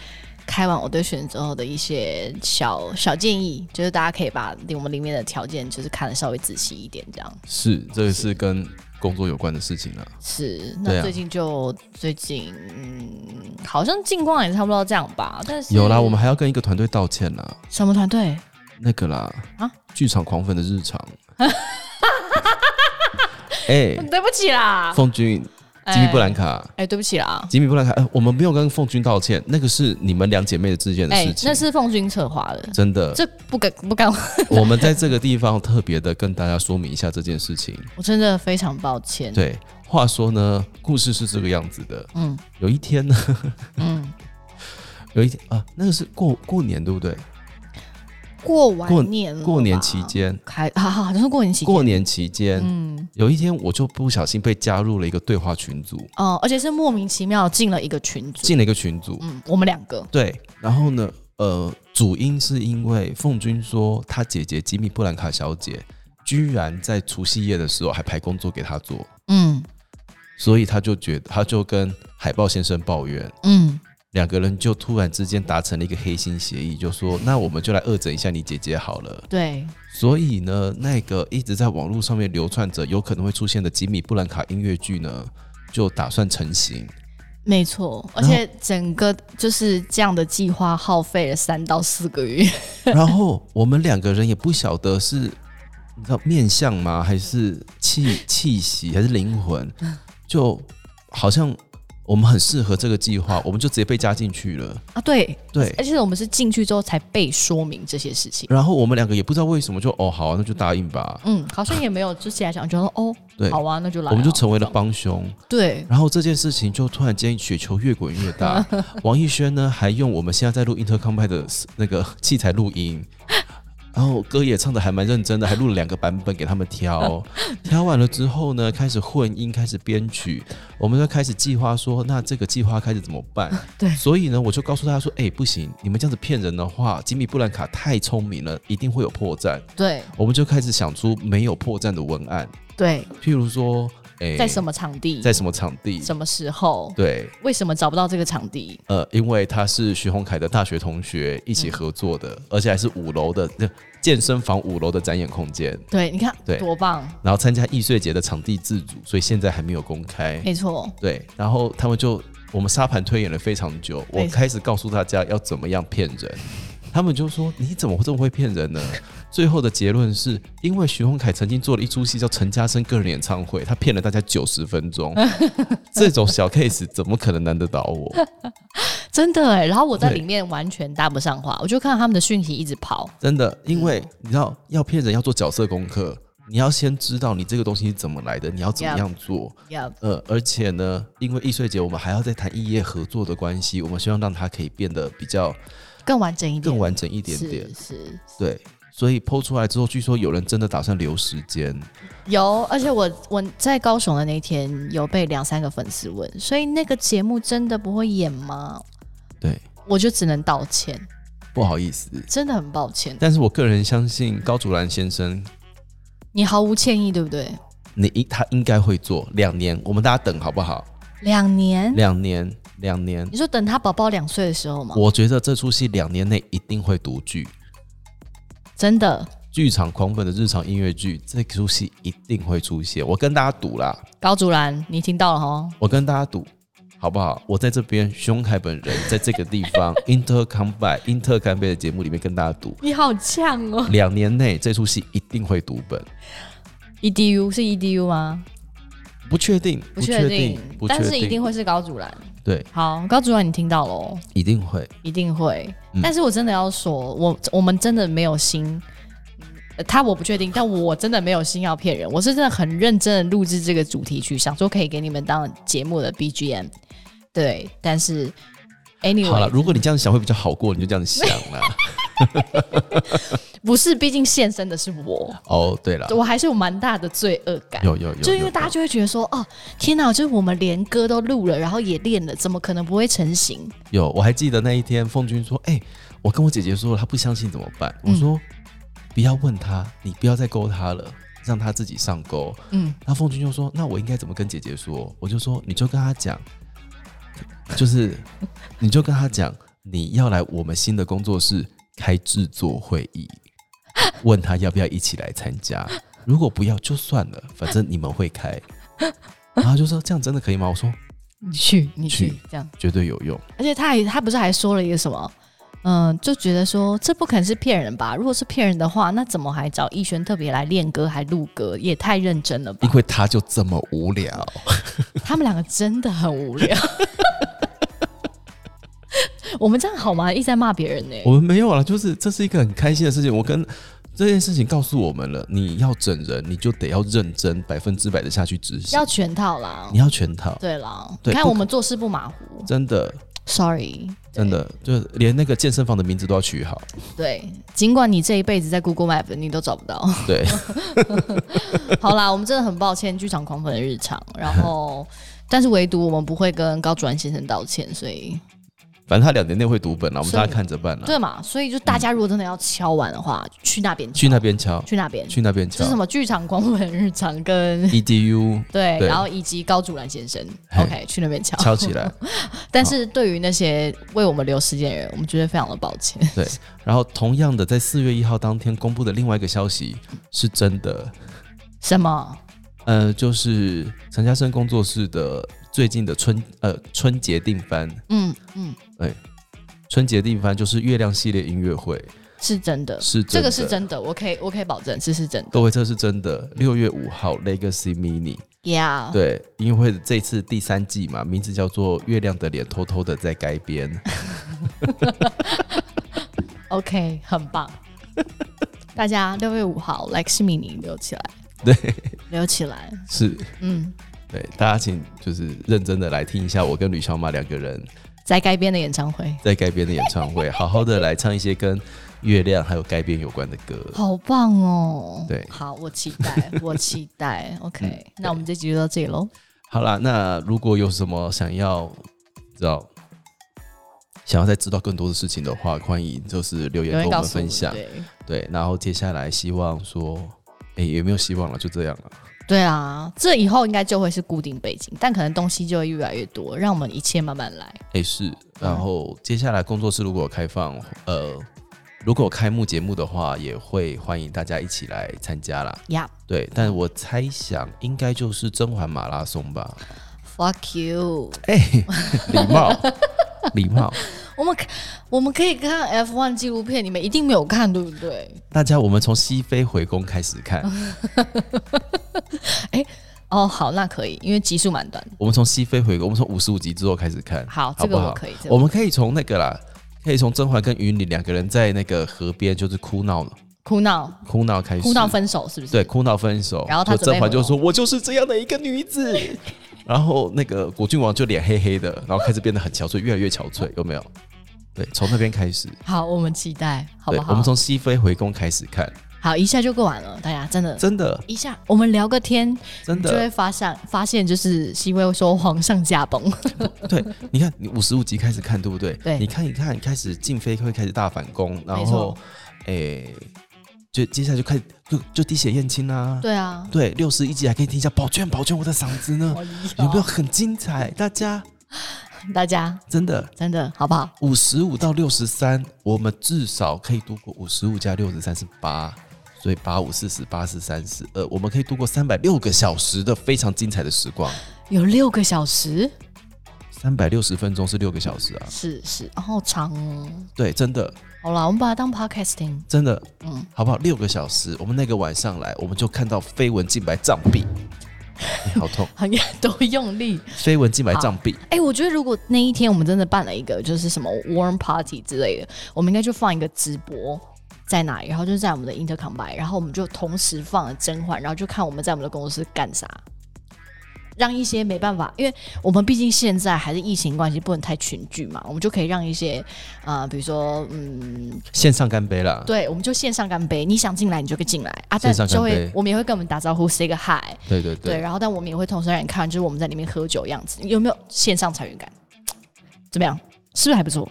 开完我对选之后的一些小小建议，就是大家可以把我们里面的条件就是看的稍微仔细一点，这样。
是，这个是跟工作有关的事情啊。
是，那最近就最近，嗯，好像近况也差不多这样吧。但是
有啦，我们还要跟一个团队道歉啦。
什么团队？
那个啦，啊，剧场狂粉的日常。[laughs] 哎，
对不起啦，
凤君，吉米布兰卡。
哎，对不起啦，
吉米布兰卡。我们没有跟凤君道歉，那个是你们两姐妹的之间的事情。
那是凤君策划的，
真的，
这不敢不敢。[laughs]
我们在这个地方特别的跟大家说明一下这件事情。
我真的非常抱歉。
对，话说呢，故事是这个样子的。嗯，有一天呢，嗯，[laughs] 有一天啊，那个是过过年，对不对？
过完年，
过年期间。
开，好好好像是过年期
过年期间，嗯，有一天我就不小心被加入了一个对话群组，
哦，而且是莫名其妙进了一个群组，
进了一个群组，
嗯，我们两个。
对，然后呢，呃，主因是因为凤君说他姐姐吉米布兰卡小姐居然在除夕夜的时候还排工作给他做，嗯，所以他就觉得他就跟海豹先生抱怨，嗯。两个人就突然之间达成了一个黑心协议，就说那我们就来恶整一下你姐姐好了。
对，
所以呢，那个一直在网络上面流窜着有可能会出现的吉米布兰卡音乐剧呢，就打算成型。
没错，而且整个就是这样的计划耗费了三到四个月。[laughs]
然后我们两个人也不晓得是你知道面相吗，还是气气息，还是灵魂，就好像我们很适合这个计划，我们就直接被加进去了。
啊，对，
对，
而且我们是进去之后才被说明这些事情。
然后我们两个也不知道为什么就哦好啊，那就答应吧。
嗯，好像也没有就起来想，就说哦，
对，
好啊，那就来啊、
我们就成为了帮凶。
对，
然后这件事情就突然间雪球越滚越大，[laughs] 王艺轩呢还用我们现在在录 Intercom 的那个器材录音，然后歌也唱的还蛮认真的，还录了两个版本给他们挑。[laughs] 挑完了之后呢，开始混音，开始编曲，我们就开始计划说，那这个计划开始怎么办？[laughs]
对
所以呢，我就告诉大家说，哎、不行，你们这样子骗人的话，吉米布兰卡太聪明了，一定会有破绽。
对，
我们就开始想出没有破绽的文案，
对，
譬如说，哎、
在什么场地，
在什么场地？
什么时候，
对，
为什么找不到这个场地？
呃，因为他是徐宏凯的大学同学一起合作的，而且还是五楼的健身房五楼的展演空间，
对，你看
对
多棒，
然后参加易碎节的场地自主，所以现在还没有公开。
没错，
对，然后他们就我们沙盘推演了非常久，我开始告诉大家要怎么样骗人，他们就说你怎么会这么会骗人呢？[laughs] 最后的结论是因为徐宏凯曾经做了一出戏叫陈嘉生个人演唱会，他骗了大家九十分钟，[laughs] 这种小 case 怎么可能难得倒我？[laughs]
真的哎。然后我在里面完全搭不上话，我就看到他们的讯息一直跑，
真的，因为你知道要骗人要做角色功课，你要先知道你这个东西是怎么来的，你要怎么样做。
呀，
呃，而且呢，因为易碎节我们还要再谈异业合作的关系，我们希望让它可以变得比较
更完整一点，
更完整一点点。
是是
对，所以剖出来之后，据说有人真的打算留时间。
有，而且我我在高雄的那天有被两三个粉丝问，所以那个节目真的不会演吗？
对，
我就只能道歉，
不好意思，
真的很抱歉。
但是我个人相信高祖兰先生，
你毫无歉意，对不对？
你应他应该会做两年，我们大家等好不好？
两年，
两年，两年。
你说等他宝宝两岁的时候吗？
我觉得这出戏两年内一定会独剧。
真的，
剧场狂粉的日常音乐剧，这出戏一定会出现。我跟大家赌啦，
高竹兰，你听到了哈？
我跟大家赌，好不好？我在这边，熊凯本人在这个地方 Inter Combine Inter 干杯的节目里面跟大家赌，
你好呛哦
两年内这出戏一定会读本。
！EDU 是 EDU 吗？
不确定，
不确定，
定，
但是一定会是高祖兰。
对，
好，高祖兰，你听到了哦，
一定会。
一定会。
嗯
但是我真的要说，我我们真的没有心。呃他我不确定，[laughs] 但我真的没有心要骗人。我是真的很认真的录制这个主题曲，想说可以给你们当节目的 BGM。对，但是 anyway，
好了，如果你这样想会比较好过，你就这样想啦。[laughs] [laughs]
不是，毕竟现身的是我，
哦，对了，
我还是有蛮大的罪恶感。
有有有，有
就因为大家就会觉得说，哦，天哪，就是我们连歌都录了，然后也练了，怎么可能不会成型？
有，我还记得那一天，凤君说：“哎、我跟我姐姐说了，她不相信怎么办？”我说：“不要问她，你不要再勾她了，让她自己上钩。
嗯，”
那凤君就说：“那我应该怎么跟姐姐说？”我就说：“你就跟她讲，就是你就跟她讲，你要来我们新的工作室开制作会议，问他要不要一起来参加。如果不要就算了，反正你们会开。[laughs] ”然后就说：“这样真的可以吗？”我说
你去，你去
去，
这样。：“
绝对有用。”
而且他还他不是还说了一个什么？嗯，就觉得说这不可能是骗人吧？如果是骗人的话，那怎么还找逸轩特别来练歌还录歌，也太认真了吧
因？为他就这么无聊。
他们两个真的很无聊。[laughs] 我们这样好吗？一直在骂别人呢、
我们没有了，就是这是一个很开心的事情。我跟这件事情告诉我们了，你要整人，你就得要认真，百分之百的下去执行
要，全套啦
你。要全套，
对啦，你看我们做事不马虎。
真的
Sorry，
真的，就连那个健身房的名字都要取好。
对，尽管你这一辈子在 Google Map 你都找不到。
对，[laughs]
好啦，我们真的很抱歉剧场狂粉的日常，然后但是唯独我们不会跟高主任先生道歉，所以
反正他两年内会读本了，我们大家看着办了。
对嘛，所以就大家如果真的要敲完的话，去那边敲。
去那边敲，
去那边，
去那边敲。
这是什么剧场狂粉日常跟 [laughs]
EDU
对，
对。
然后以及高主兰先生，OK，去那边敲。
敲起来。[laughs]
但是对于那些为我们留时间的人，我们觉得非常的抱歉。
对，然后同样的，在四月一号当天公布的另外一个消息是真的，
什么？
呃，就是陈嘉生工作室的最近的春呃春节定番，
嗯嗯，
春节定番就是月亮系列音乐会，
是真的，
是真的。
这个是真的，我可以我可以保证这是真的。
各位这是真的，六月五号 Legacy
Mini，Yeah，
对，音乐会的这次第三季嘛，名字叫做《月亮的脸偷偷的在改编》，[laughs]
OK，很棒。大家六月五号 Lex Mini 留起来，
对，
留起来。
是，
嗯，
对，大家请就是认真的来听一下我跟吕小马两个人
在该编的演唱会，
在改编的演唱会，[laughs] 好好的来唱一些跟月亮还有改编有关的歌。
好棒哦。
对
好，我期待，我期待。[laughs] OK，、
嗯
那我们这集就到这里喽。
好啦，那如果有什么想要知道，想要再知道更多的事情的话，欢迎就是留言跟我们分享。
对
对，然后接下来希望说，哎，有没有希望了？就这样了。
对啊，这以后应该就会是固定背景，但可能东西就会越来越多，让我们一切慢慢来。
哎，是。然后接下来工作室如果有开放，呃，如果有开幕节目的话，也会欢迎大家一起来参加啦。
呀、
对，但我猜想应该就是甄嬛马拉松吧。
f u c k you！
哎，礼貌，[laughs] [laughs] 礼貌。
我们可我们可以看 F one 纪录片，你们一定没有看，对不对？
大家，我们从西非回宫开始看，[laughs] 哎
哦，好，那可以，因为集数蛮短。
我们从西非回宫，我们从五十五集之后开始看，
好？这个我可以。这个
我们可以从那个啦，可以从甄嬛跟云里两个人在那个河边就是哭闹了
哭闹，
哭闹开始，
哭闹分手是不是？
对，哭闹分手，
然后她
甄嬛就说：“我就是这样的一个女子。”然后那个果郡王就脸黑黑的，然后开始变得很憔悴，越来越憔悴，有没有？对，从那边开始，
好，我们期待，好不，好？
对我们从熹妃回宫开始看，
好一下就过完了，大家真的。
真的，
一下，我们聊个天，
真的，
就会发现发现就是熹微说皇上驾崩，[laughs]
对，你看，你五十五集开始看，对不对？
对。
你看一看，开始静妃会开始大反攻，然后诶、就接下来就开始就就滴血验亲啦、
对啊，
对，六十一集还可以听一下宝娟，宝娟，我的嗓子呢？有没有很精彩？大家 [laughs]
大家
真的
真的好不好？
五十五到六十三，我们至少可以度过五十五加六十三是八，所以八五四十八是三十二，我们可以度过三百六个小时的非常精彩的时光。
有六个小时，
三百六十分钟是六个小时啊！
是是，哦好长哦。
对，真的
好啦，我们把它当 podcasting，。
真的，
嗯，
好不好？六个小时，我们那个晚上来，我们就看到绯闻净白障壁，你 [laughs] 好痛！
很多用力。
绯闻净白障壁，
哎、我觉得如果那一天我们真的办了一个就是什么 warm party 之类的，我们应该就放一个直播在哪里，然后就在我们的 intercom 白，然后我们就同时放了甄嬛，然后就看我们在我们的公司干啥。让一些没办法，因为我们毕竟现在还是疫情关系，不能太群聚嘛，我们就可以让一些呃，比如说嗯，
线上干杯啦！
对，我们就线上干杯，你想进来你就可以进来啊，但就会我们也会跟我们打招呼，say 个 hi，对，
对对对，
然后但我们也会同时让你看，就是我们在里面喝酒样子，有没有线上参与感？怎么样？是不是还不错？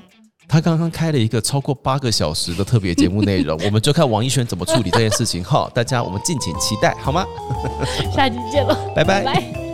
他刚刚开了一个超过八个小时的特别节目内容，我们就看王一轩怎么处理这件事情哈。大家我们敬请期待好吗？[laughs]
下期见了，
拜拜
拜。